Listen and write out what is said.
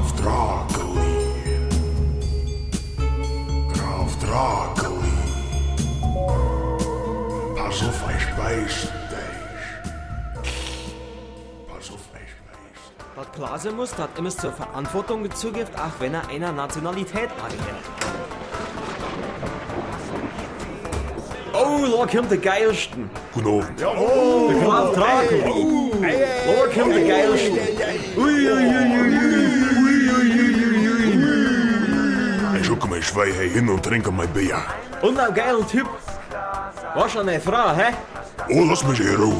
Graf Drakeli. Graf Drakeli. Pass auf, ich beiß dich. Pass auf, ich beiß Was klar sein muss, dass immer zur Verantwortung gezugibt, auch wenn er einer Nationalität angehört. Oh, da kommt der Geilsten. Guten Abend. Der Graf Dracula. Da kommt der Geilsten. Sjuk mig svei hei hin og trinka mig bia. Unna gæl typ. Varsan er fra, he? Å, lass meg i ro.